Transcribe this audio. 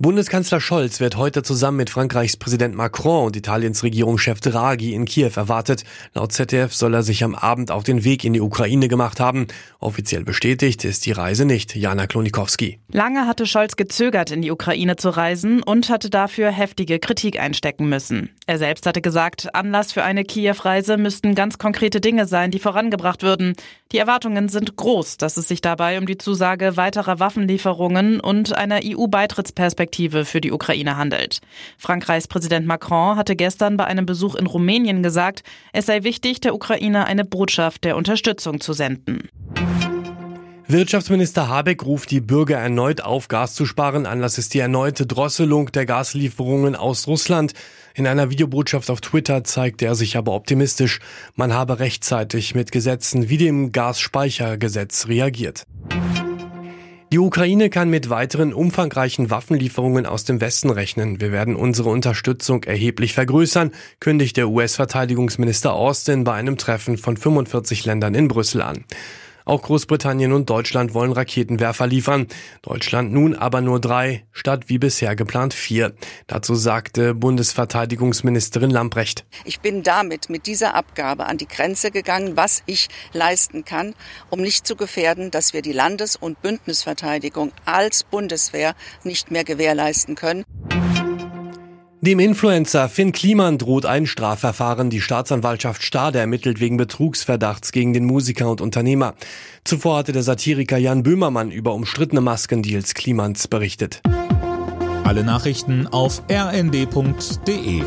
Bundeskanzler Scholz wird heute zusammen mit Frankreichs Präsident Macron und Italiens Regierungschef Draghi in Kiew erwartet. Laut ZDF soll er sich am Abend auf den Weg in die Ukraine gemacht haben. Offiziell bestätigt ist die Reise nicht. Jana Klonikowski. Lange hatte Scholz gezögert, in die Ukraine zu reisen und hatte dafür heftige Kritik einstecken müssen. Er selbst hatte gesagt, Anlass für eine Kiew-Reise müssten ganz konkrete Dinge sein, die vorangebracht würden. Die Erwartungen sind groß, dass es sich dabei um die Zusage weiterer Waffenlieferungen und einer EU-Beitrittsperspektive Perspektive für die Ukraine handelt. Frankreichs Präsident Macron hatte gestern bei einem Besuch in Rumänien gesagt, es sei wichtig, der Ukraine eine Botschaft der Unterstützung zu senden. Wirtschaftsminister Habeck ruft die Bürger erneut auf, Gas zu sparen. Anlass ist die erneute Drosselung der Gaslieferungen aus Russland. In einer Videobotschaft auf Twitter zeigte er sich aber optimistisch. Man habe rechtzeitig mit Gesetzen wie dem Gasspeichergesetz reagiert. Die Ukraine kann mit weiteren umfangreichen Waffenlieferungen aus dem Westen rechnen. Wir werden unsere Unterstützung erheblich vergrößern, kündigt der US-Verteidigungsminister Austin bei einem Treffen von 45 Ländern in Brüssel an. Auch Großbritannien und Deutschland wollen Raketenwerfer liefern. Deutschland nun aber nur drei, statt wie bisher geplant vier. Dazu sagte Bundesverteidigungsministerin Lamprecht. Ich bin damit mit dieser Abgabe an die Grenze gegangen, was ich leisten kann, um nicht zu gefährden, dass wir die Landes- und Bündnisverteidigung als Bundeswehr nicht mehr gewährleisten können. Dem Influencer Finn Kliman droht ein Strafverfahren. Die Staatsanwaltschaft Stade ermittelt wegen Betrugsverdachts gegen den Musiker und Unternehmer. Zuvor hatte der Satiriker Jan Böhmermann über umstrittene Maskendeals Klimans berichtet. Alle Nachrichten auf rnd.de